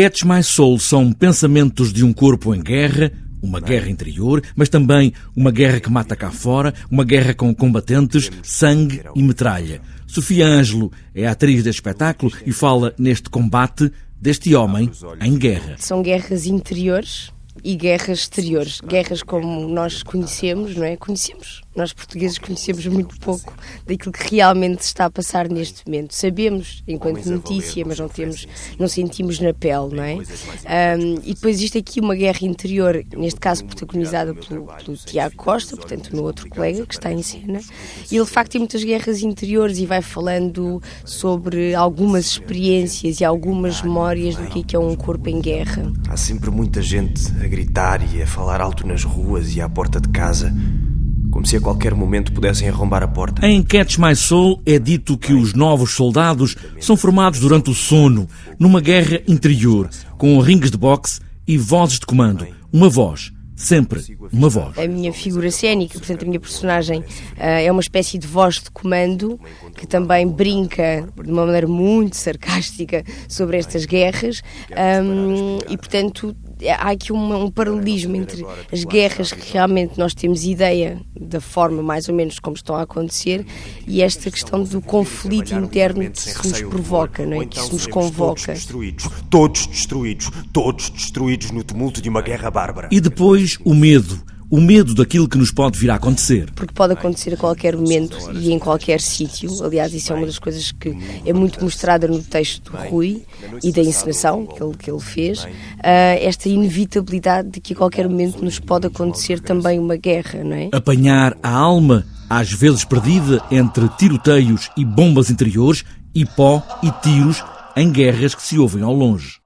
Catch My Soul são pensamentos de um corpo em guerra, uma guerra interior, mas também uma guerra que mata cá fora, uma guerra com combatentes, sangue e metralha. Sofia Ângelo é atriz deste espetáculo e fala neste combate deste homem em guerra. São guerras interiores e guerras exteriores, guerras como nós conhecemos, não é? Conhecemos nós portugueses conhecemos muito pouco daquilo que realmente está a passar neste momento. Sabemos enquanto notícia, mas não temos, não sentimos na pele, não é? Um, e depois existe aqui uma guerra interior, neste caso protagonizada pelo, pelo Tiago Costa, portanto, meu outro colega que está em cena. E ele de facto tem muitas guerras interiores e vai falando sobre algumas experiências e algumas memórias do que é um corpo em guerra. Há sempre muita gente a gritar e a falar alto nas ruas e à porta de casa como se a qualquer momento pudessem arrombar a porta. Em Catch My Soul é dito que os novos soldados são formados durante o sono, numa guerra interior, com ringues de boxe e vozes de comando. Uma voz sempre uma voz. A minha figura cênica, portanto, a minha personagem uh, é uma espécie de voz de comando que também brinca de uma maneira muito sarcástica sobre estas guerras e, portanto, há aqui um, um paralelismo entre as guerras que realmente nós temos ideia da forma mais ou menos como estão a acontecer e esta questão do conflito interno que isso nos provoca, não é? que isso nos convoca. Todos destruídos, todos destruídos no tumulto de uma guerra bárbara. E depois o medo o medo daquilo que nos pode vir a acontecer. Porque pode acontecer a qualquer momento e em qualquer sítio. Aliás, isso é uma das coisas que é muito mostrada no texto do Rui e da encenação que ele, que ele fez. Uh, esta inevitabilidade de que a qualquer momento nos pode acontecer também uma guerra, não é? Apanhar a alma, às vezes perdida entre tiroteios e bombas interiores, e pó e tiros em guerras que se ouvem ao longe.